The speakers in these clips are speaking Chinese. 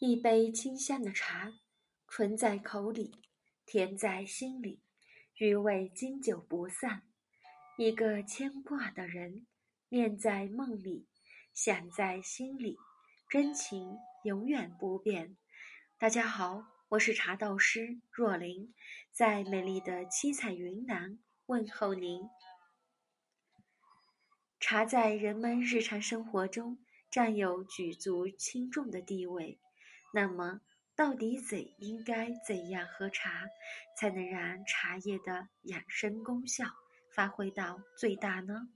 一杯清香的茶，醇在口里，甜在心里，余味经久不散。一个牵挂的人，念在梦里，想在心里，真情永远不变。大家好，我是茶道师若琳，在美丽的七彩云南问候您。茶在人们日常生活中占有举足轻重的地位。那么，到底怎应该怎样喝茶，才能让茶叶的养生功效发挥到最大呢？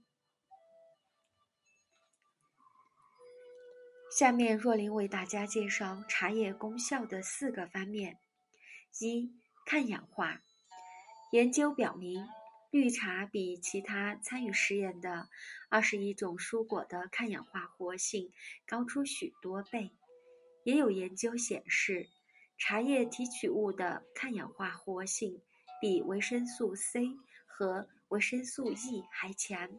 下面若琳为大家介绍茶叶功效的四个方面：一、抗氧化。研究表明，绿茶比其他参与实验的二十一种蔬果的抗氧化活性高出许多倍。也有研究显示，茶叶提取物的抗氧化活性比维生素 C 和维生素 E 还强，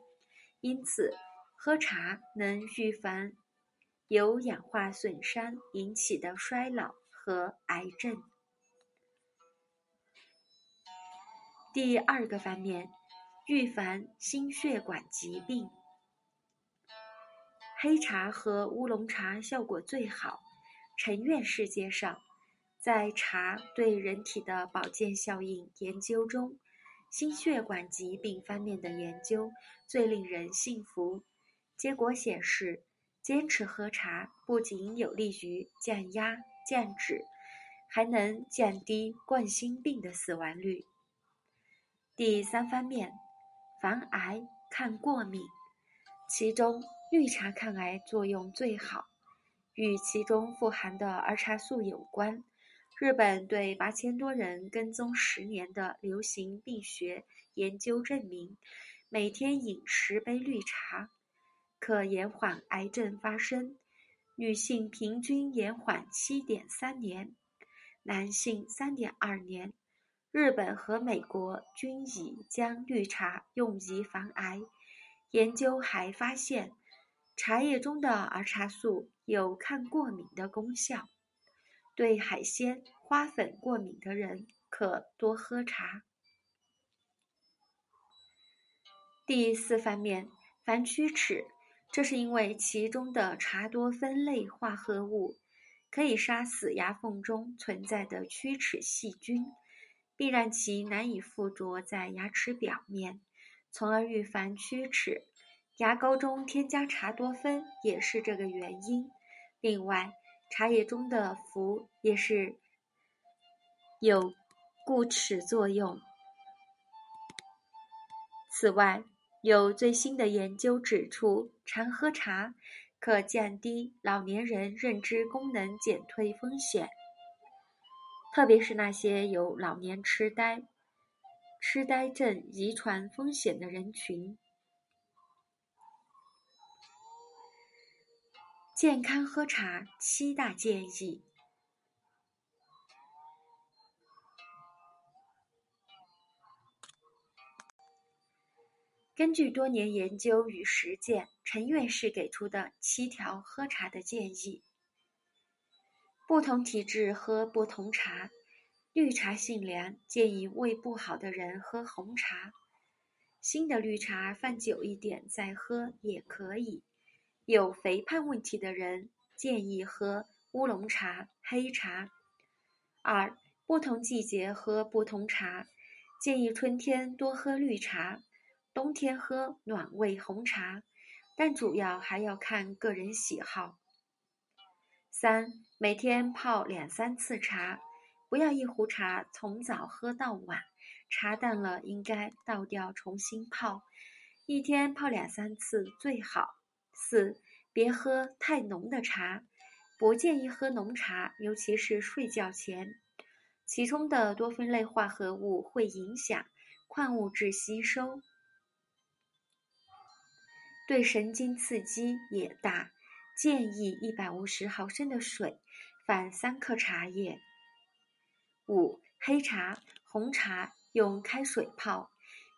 因此喝茶能预防由氧化损伤引起的衰老和癌症。第二个方面，预防心血管疾病。黑茶和乌龙茶效果最好。陈院世界上，在茶对人体的保健效应研究中，心血管疾病方面的研究最令人信服。结果显示，坚持喝茶不仅有利于降压降脂，还能降低冠心病的死亡率。第三方面，防癌抗过敏，其中绿茶抗癌作用最好。与其中富含的儿茶素有关。日本对八千多人跟踪十年的流行病学研究证明，每天饮十杯绿茶，可延缓癌症发生。女性平均延缓七点三年，男性三点二年。日本和美国均已将绿茶用于防癌。研究还发现。茶叶中的儿茶素有抗过敏的功效，对海鲜、花粉过敏的人可多喝茶。第四方面，防龋齿，这是因为其中的茶多酚类化合物可以杀死牙缝中存在的龋齿细菌，并让其难以附着在牙齿表面，从而预防龋齿。牙膏中添加茶多酚也是这个原因。另外，茶叶中的氟也是有固齿作用。此外，有最新的研究指出，常喝茶可降低老年人认知功能减退风险，特别是那些有老年痴呆、痴呆症遗传风险的人群。健康喝茶七大建议。根据多年研究与实践，陈院士给出的七条喝茶的建议：不同体质喝不同茶，绿茶性凉，建议胃不好的人喝红茶；新的绿茶放久一点再喝也可以。有肥胖问题的人建议喝乌龙茶、黑茶。二、不同季节喝不同茶，建议春天多喝绿茶，冬天喝暖胃红茶，但主要还要看个人喜好。三、每天泡两三次茶，不要一壶茶从早喝到晚，茶淡了应该倒掉重新泡，一天泡两三次最好。四，别喝太浓的茶，不建议喝浓茶，尤其是睡觉前，其中的多酚类化合物会影响矿物质吸收，对神经刺激也大。建议一百五十毫升的水放三克茶叶。五，黑茶、红茶用开水泡，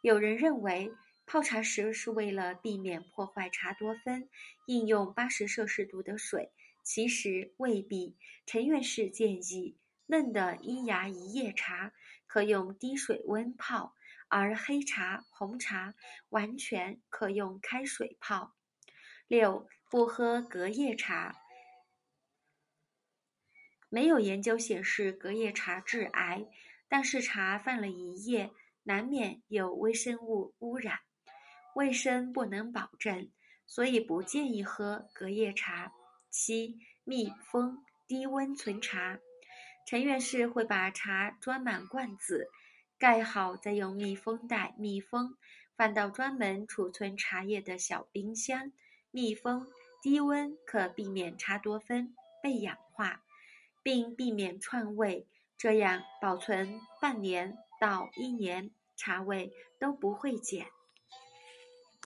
有人认为。泡茶时是为了避免破坏茶多酚，应用八十摄氏度的水其实未必。陈院士建议，嫩的一芽一叶茶可用低水温泡，而黑茶、红茶完全可用开水泡。六、不喝隔夜茶。没有研究显示隔夜茶致癌，但是茶放了一夜，难免有微生物污染，卫生不能保证，所以不建议喝隔夜茶。七、密封低温存茶。陈院士会把茶装满罐子，盖好，再用密封袋密封，放到专门储存茶叶的小冰箱。密封低温可避免茶多酚被氧化。并避免串味，这样保存半年到一年，茶味都不会减。